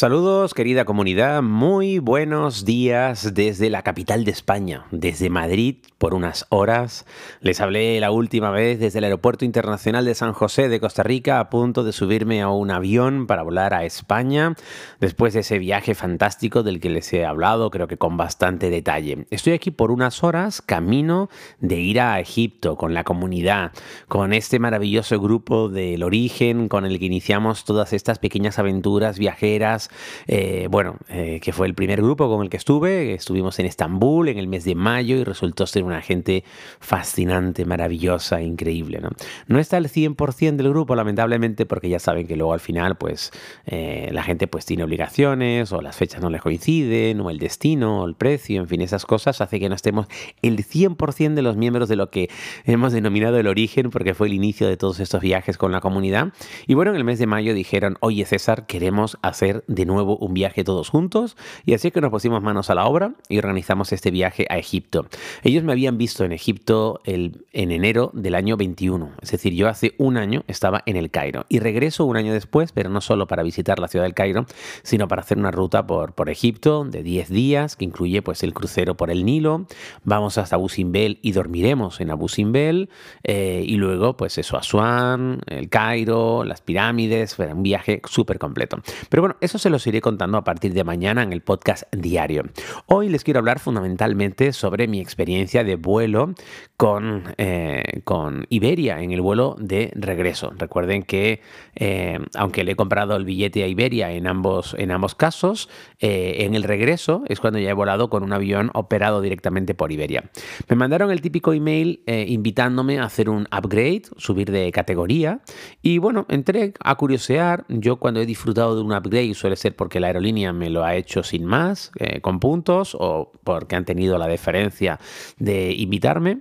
Saludos querida comunidad, muy buenos días desde la capital de España, desde Madrid por unas horas. Les hablé la última vez desde el Aeropuerto Internacional de San José de Costa Rica a punto de subirme a un avión para volar a España después de ese viaje fantástico del que les he hablado, creo que con bastante detalle. Estoy aquí por unas horas camino de ir a Egipto con la comunidad, con este maravilloso grupo del origen con el que iniciamos todas estas pequeñas aventuras viajeras eh, bueno, eh, que fue el primer grupo con el que estuve. Estuvimos en Estambul en el mes de mayo y resultó ser una gente fascinante, maravillosa, increíble. No, no está el 100% del grupo, lamentablemente, porque ya saben que luego al final, pues, eh, la gente pues tiene obligaciones o las fechas no les coinciden o el destino o el precio, en fin, esas cosas hace que no estemos el 100% de los miembros de lo que hemos denominado el origen, porque fue el inicio de todos estos viajes con la comunidad. Y bueno, en el mes de mayo dijeron, oye César, queremos hacer de nuevo un viaje todos juntos y así que nos pusimos manos a la obra y organizamos este viaje a Egipto. Ellos me habían visto en Egipto el, en enero del año 21, es decir, yo hace un año estaba en el Cairo y regreso un año después, pero no solo para visitar la ciudad del Cairo, sino para hacer una ruta por, por Egipto de 10 días que incluye pues el crucero por el Nilo, vamos hasta Abu Simbel y dormiremos en Abu Simbel eh, y luego pues eso, Asuán, el Cairo, las pirámides, un viaje súper completo. Pero bueno, eso se los iré contando a partir de mañana en el podcast diario. Hoy les quiero hablar fundamentalmente sobre mi experiencia de vuelo con, eh, con Iberia en el vuelo de regreso. Recuerden que eh, aunque le he comprado el billete a Iberia en ambos, en ambos casos, eh, en el regreso es cuando ya he volado con un avión operado directamente por Iberia. Me mandaron el típico email invitándome a hacer un upgrade, subir de categoría y bueno, entré a curiosear. Yo cuando he disfrutado de un upgrade ser porque la aerolínea me lo ha hecho sin más, eh, con puntos, o porque han tenido la deferencia de invitarme.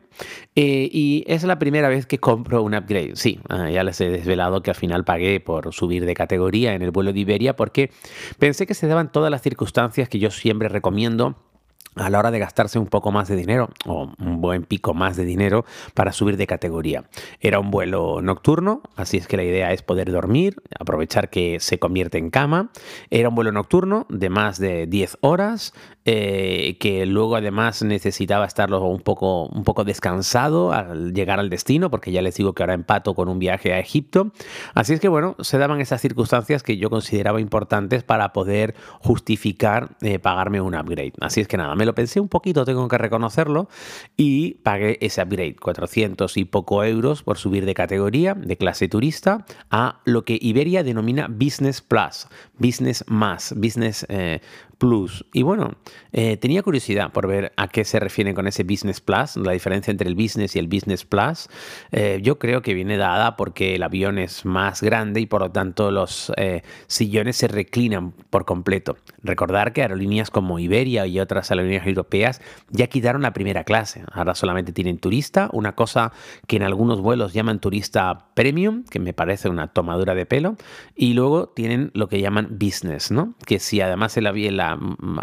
Eh, y es la primera vez que compro un upgrade. Sí, ah, ya les he desvelado que al final pagué por subir de categoría en el vuelo de Iberia porque pensé que se daban todas las circunstancias que yo siempre recomiendo a la hora de gastarse un poco más de dinero o un buen pico más de dinero para subir de categoría. Era un vuelo nocturno, así es que la idea es poder dormir, aprovechar que se convierte en cama. Era un vuelo nocturno de más de 10 horas, eh, que luego además necesitaba estarlo un poco, un poco descansado al llegar al destino, porque ya les digo que ahora empato con un viaje a Egipto. Así es que bueno, se daban esas circunstancias que yo consideraba importantes para poder justificar eh, pagarme un upgrade. Así es que nada, me lo pensé un poquito, tengo que reconocerlo, y pagué ese upgrade, 400 y poco euros por subir de categoría, de clase turista, a lo que Iberia denomina Business Plus, Business Más, Business eh, Plus. Y bueno, eh, tenía curiosidad por ver a qué se refieren con ese Business Plus, la diferencia entre el Business y el Business Plus. Eh, yo creo que viene dada porque el avión es más grande y por lo tanto los eh, sillones se reclinan por completo. Recordar que aerolíneas como Iberia y otras aerolíneas europeas ya quitaron la primera clase. Ahora solamente tienen turista, una cosa que en algunos vuelos llaman turista premium, que me parece una tomadura de pelo, y luego tienen lo que llaman business, ¿no? Que si además el avión, la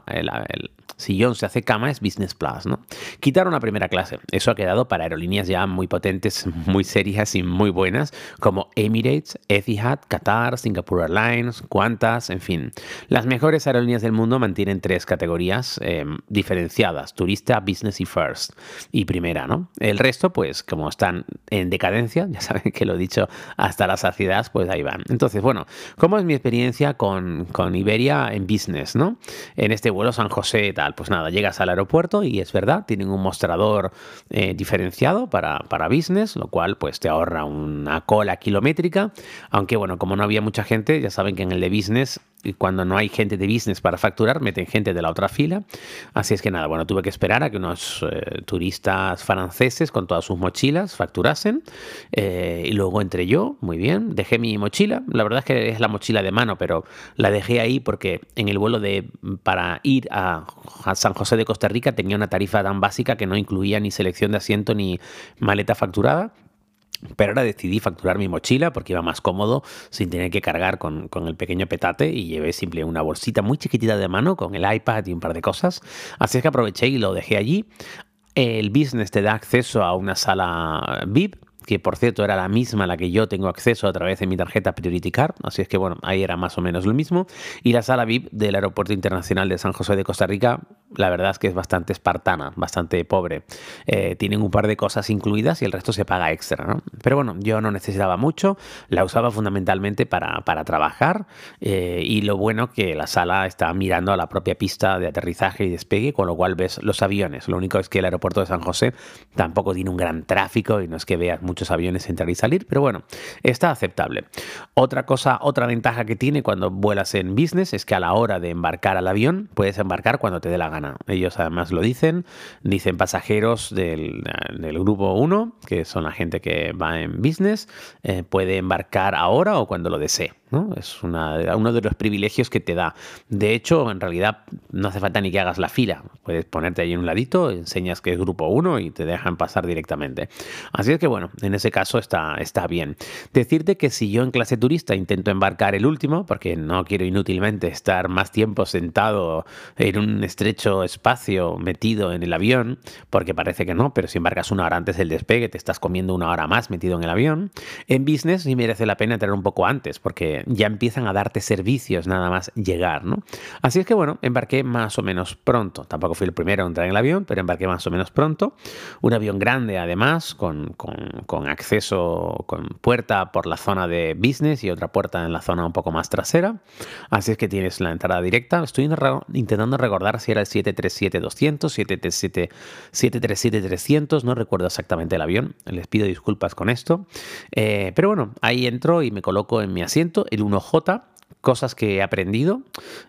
el, el, sillón se hace cama es Business Plus, ¿no? Quitaron la primera clase. Eso ha quedado para aerolíneas ya muy potentes, muy serias y muy buenas, como Emirates, Etihad, Qatar, Singapore Airlines, Qantas, en fin. Las mejores aerolíneas del mundo mantienen tres categorías em, diferenciadas, turista, business y first. Y primera, ¿no? El resto, pues, como están en decadencia, ya saben que lo he dicho hasta la saciedad, pues ahí van. Entonces, bueno, ¿cómo es mi experiencia con, con Iberia en business, ¿no? En este vuelo San José, tal pues nada, llegas al aeropuerto y es verdad, tienen un mostrador eh, diferenciado para, para business, lo cual pues te ahorra una cola kilométrica, aunque bueno, como no había mucha gente, ya saben que en el de business cuando no hay gente de business para facturar, meten gente de la otra fila. Así es que nada, bueno, tuve que esperar a que unos eh, turistas franceses con todas sus mochilas facturasen. Eh, y luego entré yo, muy bien, dejé mi mochila. La verdad es que es la mochila de mano, pero la dejé ahí porque en el vuelo de para ir a, a San José de Costa Rica tenía una tarifa tan básica que no incluía ni selección de asiento ni maleta facturada. Pero ahora decidí facturar mi mochila porque iba más cómodo sin tener que cargar con, con, el pequeño petate y llevé simple una bolsita muy chiquitita de mano con el iPad y un par de cosas. Así es que aproveché y lo dejé allí. El business te da acceso a una sala VIP que por cierto era la misma a la que yo tengo acceso a través de mi tarjeta Priority Card, así es que bueno, ahí era más o menos lo mismo. Y la sala VIP del Aeropuerto Internacional de San José de Costa Rica, la verdad es que es bastante espartana, bastante pobre. Eh, tienen un par de cosas incluidas y el resto se paga extra, ¿no? Pero bueno, yo no necesitaba mucho, la usaba fundamentalmente para, para trabajar eh, y lo bueno que la sala está mirando a la propia pista de aterrizaje y despegue, con lo cual ves los aviones. Lo único es que el aeropuerto de San José tampoco tiene un gran tráfico y no es que veas mucho muchos aviones entrar y salir, pero bueno, está aceptable. Otra cosa, otra ventaja que tiene cuando vuelas en business es que a la hora de embarcar al avión puedes embarcar cuando te dé la gana. Ellos además lo dicen, dicen pasajeros del, grupo 1, que son la gente que va en business, eh, puede embarcar ahora o cuando lo desee. Es uno de los privilegios que te da. De hecho, en realidad no hace falta ni que hagas la fila. Puedes ponerte ahí en un ladito, enseñas que es grupo 1 y te dejan pasar directamente. Así es que bueno, en ese caso está, está bien. Decirte que si yo en clase turista intento embarcar el último, porque no quiero inútilmente estar más tiempo sentado en un estrecho espacio metido en el avión, porque parece que no, pero si embarcas una hora antes del despegue, te estás comiendo una hora más metido en el avión. En business sí merece la pena entrar un poco antes, porque ya empiezan a darte servicios nada más llegar, ¿no? Así es que bueno, embarqué más o menos pronto. Tampoco fui el primero a entrar en el avión, pero embarqué más o menos pronto. Un avión grande además, con, con, acceso, con puerta por la zona de business y otra puerta en la zona un poco más trasera. Así es que tienes la entrada directa. Estoy intentando recordar si era el 737-200, 737-300, no recuerdo exactamente el avión. Les pido disculpas con esto. Eh, pero bueno, ahí entro y me coloco en mi asiento el 1J, cosas que he aprendido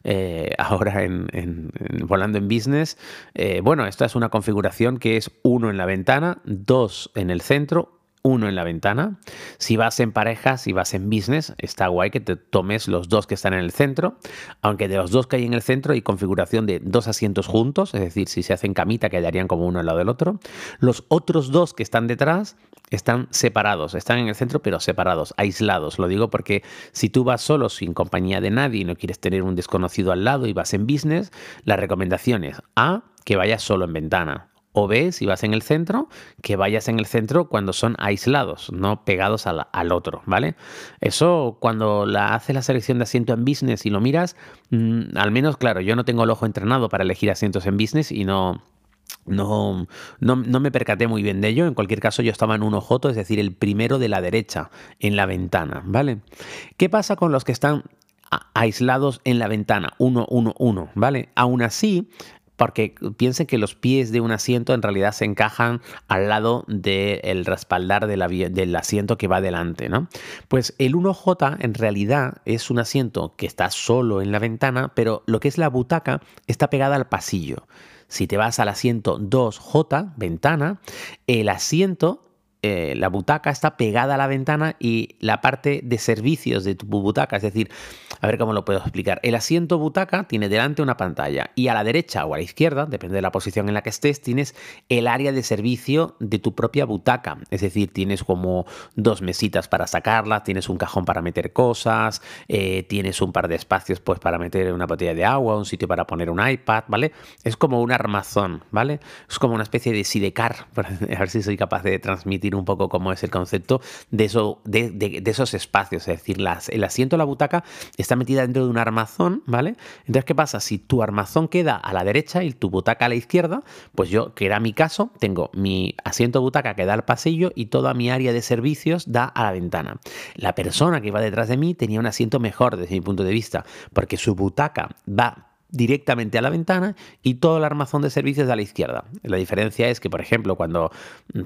eh, ahora en, volando en business. Eh, bueno, esta es una configuración que es uno en la ventana, dos en el centro, uno en la ventana. Si vas en pareja, si vas en business, está guay que te tomes los dos que están en el centro, aunque de los dos que hay en el centro hay configuración de dos asientos juntos, es decir, si se hacen camita quedarían como uno al lado del otro. Los otros dos que están detrás están separados, están en el centro pero separados, aislados. Lo digo porque si tú vas solo sin compañía de nadie y no quieres tener un desconocido al lado y vas en business, la recomendación es A, que vayas solo en ventana o B, si vas en el centro, que vayas en el centro cuando son aislados, no pegados al, otro, ¿vale? Eso cuando la haces la selección de asiento en business y lo miras, mm, al menos, claro, yo no tengo el ojo entrenado para elegir asientos en business y no... No, no, no, me percaté muy bien de ello. En cualquier caso, yo estaba en un ojoto, es decir, el primero de la derecha, en la ventana, ¿vale? ¿Qué pasa con los que están aislados en la ventana? Uno, uno, uno, ¿vale? Aún así, porque piensen que los pies de un asiento en realidad se encajan al lado del respaldar del asiento que va delante, ¿no? Pues el 1J en realidad es un asiento que está solo en la ventana, pero lo que es la butaca está pegada al pasillo. Si te vas al asiento 2J, ventana, el asiento eh, la butaca está pegada a la ventana y la parte de servicios de tu butaca, es decir, a ver cómo lo puedo explicar. El asiento butaca tiene delante una pantalla y a la derecha o a la izquierda, depende de la posición en la que estés, tienes el área de servicio de tu propia butaca. Es decir, tienes como dos mesitas para sacarla, tienes un cajón para meter cosas, eh, tienes un par de espacios pues para meter una botella de agua, un sitio para poner un iPad, ¿vale? Es como un armazón, ¿vale? Es como una especie de sidecar, para ver si soy capaz de transmitir un poco cómo es el concepto de, eso, de, esos espacios. Es decir, el asiento la butaca está metida dentro de un armazón, ¿vale? Entonces, ¿qué pasa? Si tu armazón queda a la derecha y tu butaca a la izquierda, pues yo, que era mi caso, tengo mi asiento butaca que da al pasillo y toda mi área de servicios da a la ventana. La persona que iba detrás de mí tenía un asiento mejor desde mi punto de vista, porque su butaca va directamente a la ventana y todo el armazón de servicios a la izquierda. La diferencia es que, por ejemplo, cuando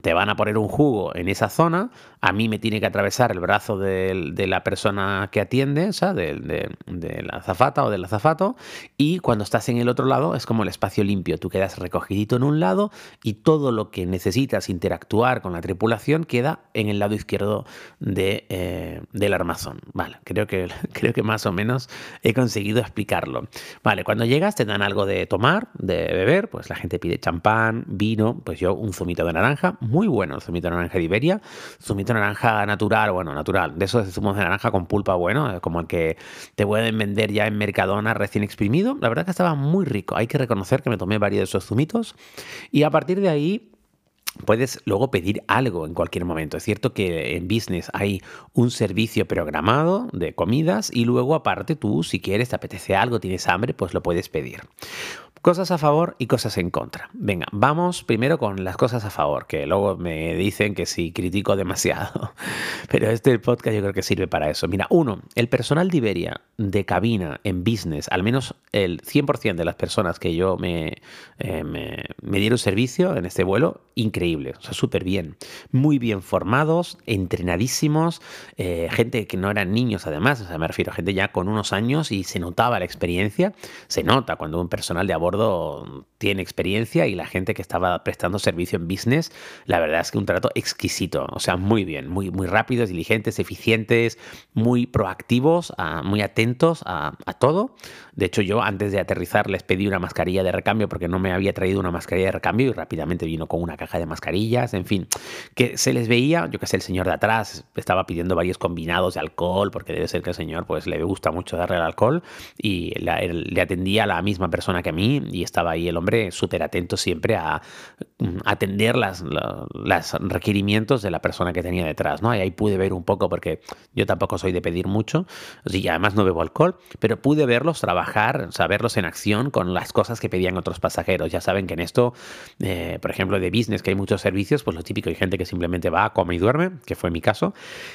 te van a poner un jugo en esa zona, a mí me tiene que atravesar el brazo de, la persona que atiende, o sea, de, la azafata o del azafato, y cuando estás en el otro lado es como el espacio limpio. Tú quedas recogidito en un lado y todo lo que necesitas interactuar con la tripulación queda en el lado izquierdo eh, del armazón. Vale, creo que, creo que más o menos he conseguido explicarlo. Vale, cuando llegas te dan algo de tomar, de beber, pues la gente pide champán, vino, pues yo un zumito de naranja, muy bueno el zumito de naranja de Iberia, zumito de naranja natural, bueno, natural, de esos zumos de naranja con pulpa bueno, como el que te pueden vender ya en Mercadona recién exprimido, la verdad que estaba muy rico, hay que reconocer que me tomé varios de esos zumitos. Y a partir de ahí Puedes luego pedir algo en cualquier momento. Es cierto que en business hay un servicio programado de comidas y luego aparte tú, si quieres, te apetece algo, tienes hambre, pues lo puedes pedir. Cosas a favor y cosas en contra. Venga, vamos primero con las cosas a favor, que luego me dicen que si critico demasiado, pero este podcast yo creo que sirve para eso. Mira, uno, el personal de Iberia de cabina en business, al menos el 100% de las personas que yo me, eh, me, me, dieron servicio en este vuelo, increíble, o sea, súper bien. Muy bien formados, entrenadísimos, eh, gente que no eran niños además, o sea, me refiero a gente ya con unos años y se notaba la experiencia, se nota cuando un personal de a gordo tiene experiencia y la gente que estaba prestando servicio en business, la verdad es que un trato exquisito, o sea, muy bien, muy, muy rápidos, diligentes, eficientes, muy proactivos, ah, muy atentos a, todo. De hecho, yo antes de aterrizar les pedí una mascarilla de recambio porque no me había traído una mascarilla de recambio y rápidamente vino con una caja de mascarillas, en fin, que se les veía, yo que sé, el señor de atrás estaba pidiendo varios combinados de alcohol porque debe ser que el señor pues le gusta mucho darle el alcohol y le atendía a la misma persona que a mí y estaba ahí el hombre súper atento siempre a, mm, atender los las requerimientos de la persona que tenía detrás, ¿no? Y ahí pude ver un poco porque yo tampoco soy de pedir mucho y además no bebo alcohol, pero pude verlos trabajar saberlos en acción con las cosas que pedían otros pasajeros. Ya saben que en esto, eh, por ejemplo, de business, que hay muchos servicios, pues lo típico, hay gente que simplemente va, come y duerme, que fue mi caso,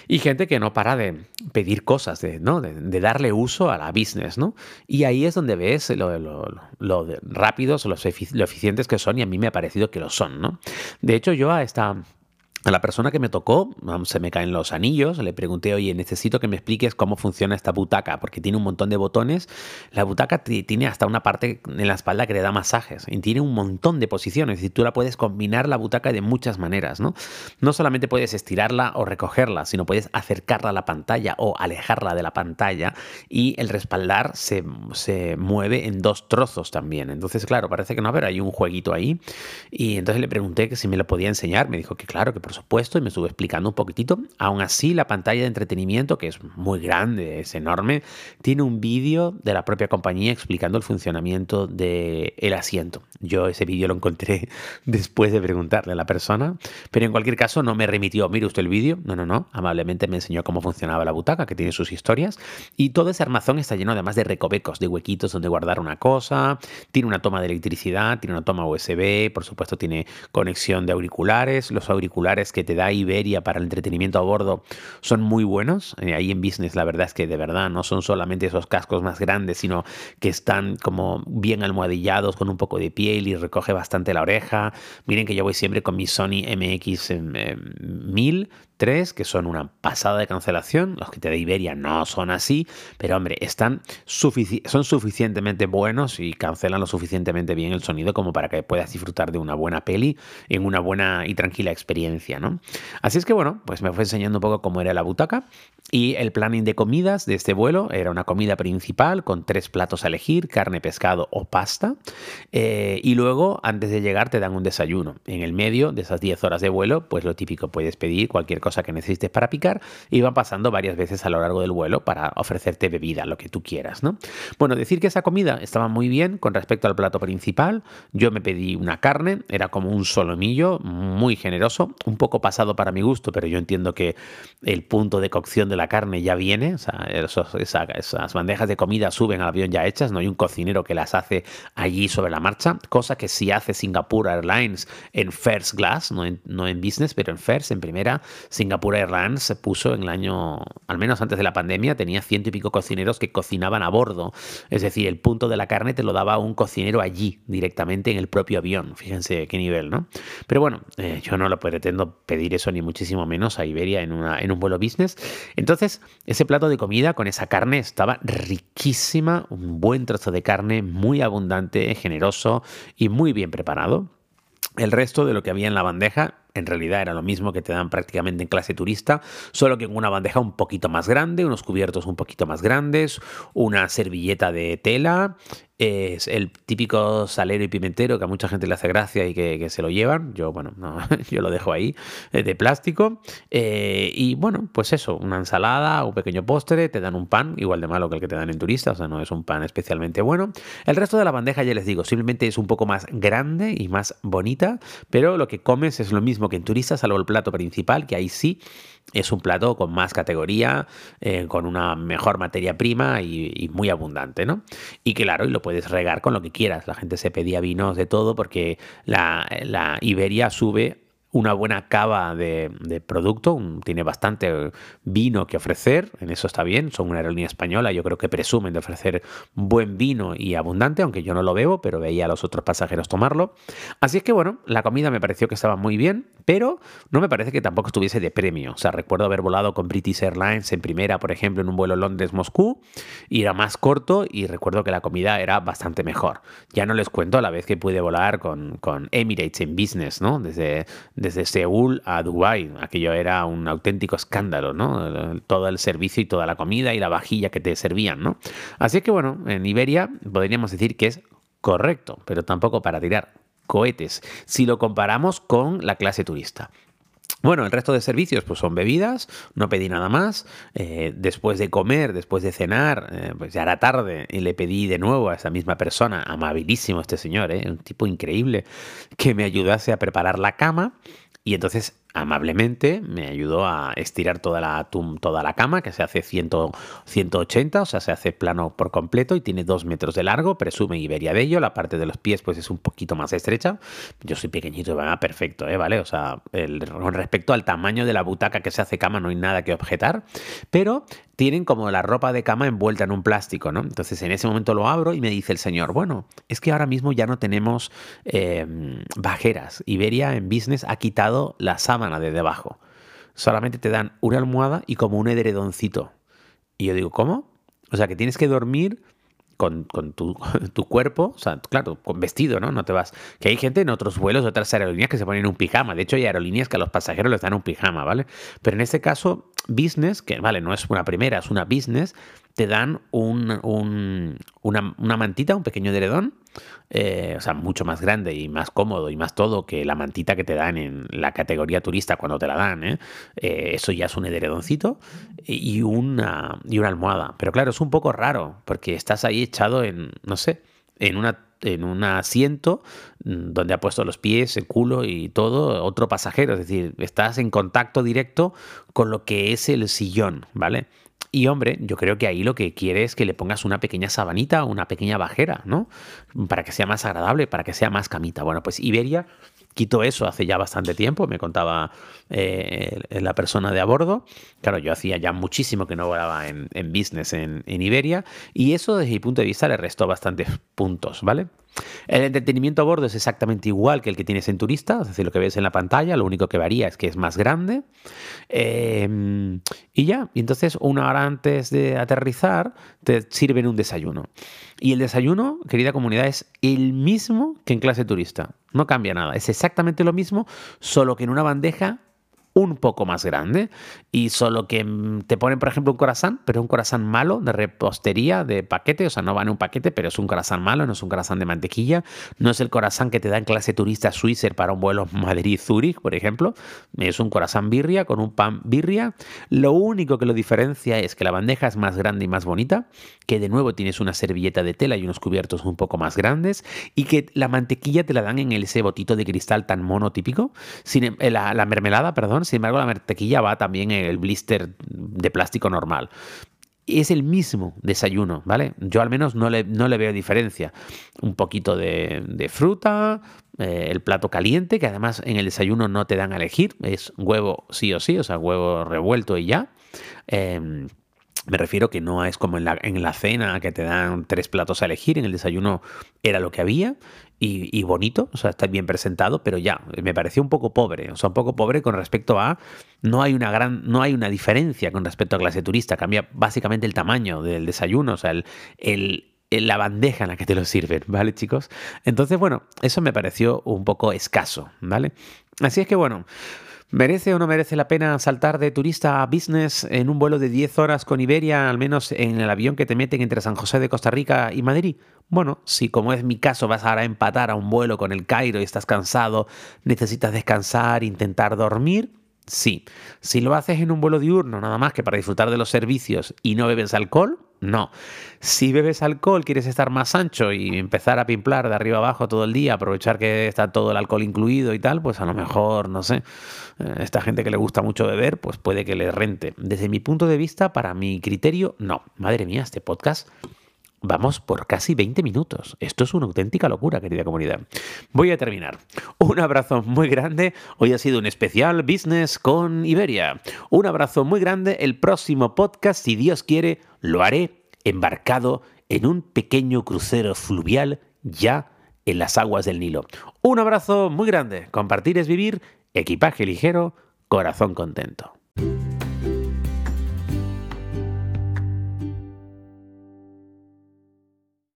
y gente que no para de pedir cosas, de, ¿no? de, darle uso a la business, ¿no? Y ahí es donde ves lo, lo, lo rápidos, lo eficientes que son, y a mí me ha parecido que lo son, ¿no? De hecho, yo a esta a la persona que me tocó, se me caen los anillos, le pregunté, oye, necesito que me expliques cómo funciona esta butaca, porque tiene un montón de botones. La butaca tiene hasta una parte en la espalda que le da masajes y tiene un montón de posiciones y tú la puedes combinar la butaca de muchas maneras, ¿no? No solamente puedes estirarla o recogerla, sino puedes acercarla a la pantalla o alejarla de la pantalla y el respaldar se, se mueve en dos trozos también. Entonces, claro, parece que no, pero hay un jueguito ahí. Y entonces le pregunté que si me lo podía enseñar, me dijo que claro, que por supuesto, y me estuve explicando un poquitito. Aún así, la pantalla de entretenimiento, que es muy grande, es enorme, tiene un vídeo de la propia compañía explicando el funcionamiento del el asiento. Yo ese vídeo lo encontré después de preguntarle a la persona, pero en cualquier caso no me remitió, mire usted el vídeo, no, no, no, amablemente me enseñó cómo funcionaba la butaca, que tiene sus historias, y todo ese armazón está lleno además de recovecos, de huequitos donde guardar una cosa, tiene una toma de electricidad, tiene una toma USB, por supuesto tiene conexión de auriculares, los auriculares que te da Iberia para el entretenimiento a bordo son muy buenos. Eh, ahí en business la verdad es que de verdad no son solamente esos cascos más grandes, sino que están como bien almohadillados con un poco de piel y recoge bastante la oreja. Miren que yo voy siempre con mi Sony MX1000, em, em, 3, que son una pasada de cancelación. Los que te da Iberia no son así, pero hombre, están sufici son suficientemente buenos y cancelan lo suficientemente bien el sonido como para que puedas disfrutar de una buena peli en una buena y tranquila experiencia, ¿no? Así es que bueno, pues me fue enseñando un poco cómo era la butaca y el planning de comidas de este vuelo era una comida principal con tres platos a elegir, carne, pescado o pasta. Eh, y luego, antes de llegar, te dan un desayuno. En el medio de esas 10 horas de vuelo, pues lo típico, puedes pedir cualquier cosa que necesites para picar y van pasando varias veces a lo largo del vuelo para ofrecerte bebida, lo que tú quieras, ¿no? Bueno, decir que esa comida estaba muy bien con respecto al plato principal. Yo me pedí una carne, era como un solomillo, muy generoso, un poco pasado para mi gusto, pero yo entiendo que el punto de cocción de la carne ya viene, o sea, esas bandejas de comida suben al avión ya hechas, no hay un cocinero que las hace allí sobre la marcha, cosa que sí hace Singapore Airlines en First Class, no en, no en Business, pero en First, en primera, Singapore Airlines se puso en el año, al menos antes de la pandemia, tenía ciento y pico cocineros que cocinaban a bordo. Es decir, el punto de la carne te lo daba un cocinero allí, directamente en el propio avión. Fíjense qué nivel, ¿no? Pero bueno, eh, yo no lo pretendo pedir eso ni muchísimo menos a Iberia en, un vuelo business. Entonces, ese plato de comida con esa carne estaba riquísima, un buen trozo de carne, muy abundante, generoso y muy bien preparado. El resto de lo que había en la bandeja en realidad era lo mismo que te dan prácticamente en clase turista, solo que en una bandeja un poquito más grande, unos cubiertos un poquito más grandes, una servilleta de tela es el típico salero y pimentero que a mucha gente le hace gracia y que, se lo llevan. Yo, bueno, no, yo lo dejo ahí, eh, de plástico. Eh, y bueno, pues eso, una ensalada, un pequeño postre, te dan un pan, igual de malo que el que te dan en turista, o sea, no es un pan especialmente bueno. El resto de la bandeja, ya les digo, simplemente es un poco más grande y más bonita, pero lo que comes es lo mismo que en turista, salvo el plato principal, que ahí sí es un plato con más categoría, eh, con una mejor materia prima y, muy abundante, ¿no? Y claro, y lo puedes regar con lo que quieras. La gente se pedía vinos de todo porque la, la Iberia sube una buena cava de, producto, tiene bastante vino que ofrecer, en eso está bien, son una aerolínea española, yo creo que presumen de ofrecer buen vino y abundante, aunque yo no lo bebo, pero veía a los otros pasajeros tomarlo. Así es que bueno, la comida me pareció que estaba muy bien, pero no me parece que tampoco estuviese de premio. O sea, recuerdo haber volado con British Airlines en primera, por ejemplo, en un vuelo Londres-Moscú, y era más corto y recuerdo que la comida era bastante mejor. Ya no les cuento la vez que pude volar con, Emirates en business, ¿no? Desde Seúl a Dubái. Aquello era un auténtico escándalo, ¿no? Todo el servicio y toda la comida y la vajilla que te servían, ¿no? Así que bueno, en Iberia podríamos decir que es correcto, pero tampoco para tirar cohetes, si lo comparamos con la clase turista. Bueno, el resto de servicios pues son bebidas, no pedí nada más. Eh, después de comer, después de cenar, eh, pues ya era tarde y le pedí de nuevo a esa misma persona, amabilísimo este señor, ¿eh? un tipo increíble, que me ayudase a preparar la cama. Y entonces amablemente me ayudó a estirar toda la, toda la cama, que se hace 180, o sea, se hace plano por completo y tiene dos metros de largo, presume Iberia de ello, la parte de los pies pues es un poquito más estrecha, yo soy pequeñito va perfecto, ¿eh? ¿vale? O sea, con respecto al tamaño de la butaca que se hace cama no hay nada que objetar, pero tienen como la ropa de cama envuelta en un plástico, ¿no? Entonces en ese momento lo abro y me dice el señor, bueno, es que ahora mismo ya no tenemos em, bajeras, Iberia en business ha quitado la sábana de debajo. Solamente te dan una almohada y como un edredoncito. Y yo digo, ¿cómo? O sea, que tienes que dormir con, tu, cuerpo, o sea, claro, con vestido, ¿no? No te vas. Que hay gente en otros vuelos otras aerolíneas que se ponen un pijama. De hecho, hay aerolíneas que a los pasajeros les dan un pijama, ¿vale? Pero en este caso, business, que vale, no es una primera, es una business, te dan un, una, una, mantita, un pequeño deredón, eh, o sea, mucho más grande y más cómodo y más todo que la mantita que te dan en la categoría turista cuando te la dan. ¿eh? Eh, eso ya es un edredoncito y una, y una almohada. Pero claro, es un poco raro porque estás ahí echado en, no sé, en una en un asiento donde ha puesto los pies, el culo y todo otro pasajero. Es decir, estás en contacto directo con lo que es el sillón, ¿vale? Y hombre, yo creo que ahí lo que quiere es que le pongas una pequeña sabanita una pequeña bajera, ¿no? Para que sea más agradable, para que sea más camita. Bueno, pues Iberia quitó eso hace ya bastante tiempo, me contaba eh, la persona de a bordo. Claro, yo hacía ya muchísimo que no volaba en, business en, en, Iberia y eso desde mi punto de vista le restó bastantes puntos, ¿vale? El entretenimiento a bordo es exactamente igual que el que tienes en turista, es decir, lo que ves en la pantalla, lo único que varía es que es más grande. Em, y ya, y entonces una hora antes de aterrizar te sirven un desayuno. Y el desayuno, querida comunidad, es el mismo que en clase turista. No cambia nada, es exactamente lo mismo, solo que en una bandeja un poco más grande y solo que mm, te ponen, por ejemplo, un corazón, pero un corazón malo de repostería, de paquete, o sea, no va en un paquete, pero es un corazón malo, no es un corazón de mantequilla, no es el corazón que te da en clase turista Swisser para un vuelo Madrid-Zurich, por ejemplo, es un corazón birria con un pan birria. Lo único que lo diferencia es que la bandeja es más grande y más bonita, que de nuevo tienes una servilleta de tela y unos cubiertos un poco más grandes y que la mantequilla te la dan en ese botito de cristal tan monotípico, sin, em, la, la mermelada, perdón, sin embargo, la mantequilla va también en el blister de plástico normal. Es el mismo desayuno, ¿vale? Yo al menos no le, veo diferencia. Un poquito de, fruta, eh, el plato caliente, que además en el desayuno no te dan a elegir, es huevo sí o sí, o sea, huevo revuelto y ya. Em, me refiero que no es como la, en la, cena que te dan tres platos a elegir, en el desayuno era lo que había y, bonito, o sea, está bien presentado, pero ya, me pareció un poco pobre, o sea, un poco pobre con respecto a, no hay una gran, no hay una diferencia con respecto a clase turista, cambia básicamente el tamaño del desayuno, o sea, el, la bandeja en la que te lo sirven, ¿vale, chicos? Entonces, bueno, eso me pareció un poco escaso, ¿vale? Así es que, bueno, ¿Merece o no merece la pena saltar de turista a business en un vuelo de 10 horas con Iberia, al menos en el avión que te meten entre San José de Costa Rica y Madrid? Bueno, si como es mi caso vas ahora a empatar a un vuelo con el Cairo y estás cansado, necesitas descansar, intentar dormir, sí. Si lo haces en un vuelo diurno, nada más que para disfrutar de los servicios y no bebes alcohol, no. Si bebes alcohol, quieres estar más ancho y empezar a pimplar de arriba abajo todo el día, aprovechar que está todo el alcohol incluido y tal, pues a lo mejor, no sé, eh, esta gente que le gusta mucho beber, pues puede que le rente. Desde mi punto de vista, para mi criterio, no. Madre mía, este podcast Vamos por casi 20 minutos. Esto es una auténtica locura, querida comunidad. Voy a terminar. Un abrazo muy grande. Hoy ha sido un especial business con Iberia. Un abrazo muy grande. El próximo podcast, si Dios quiere, lo haré embarcado en un pequeño crucero fluvial ya en las aguas del Nilo. Un abrazo muy grande. Compartir es vivir. Equipaje ligero. Corazón contento.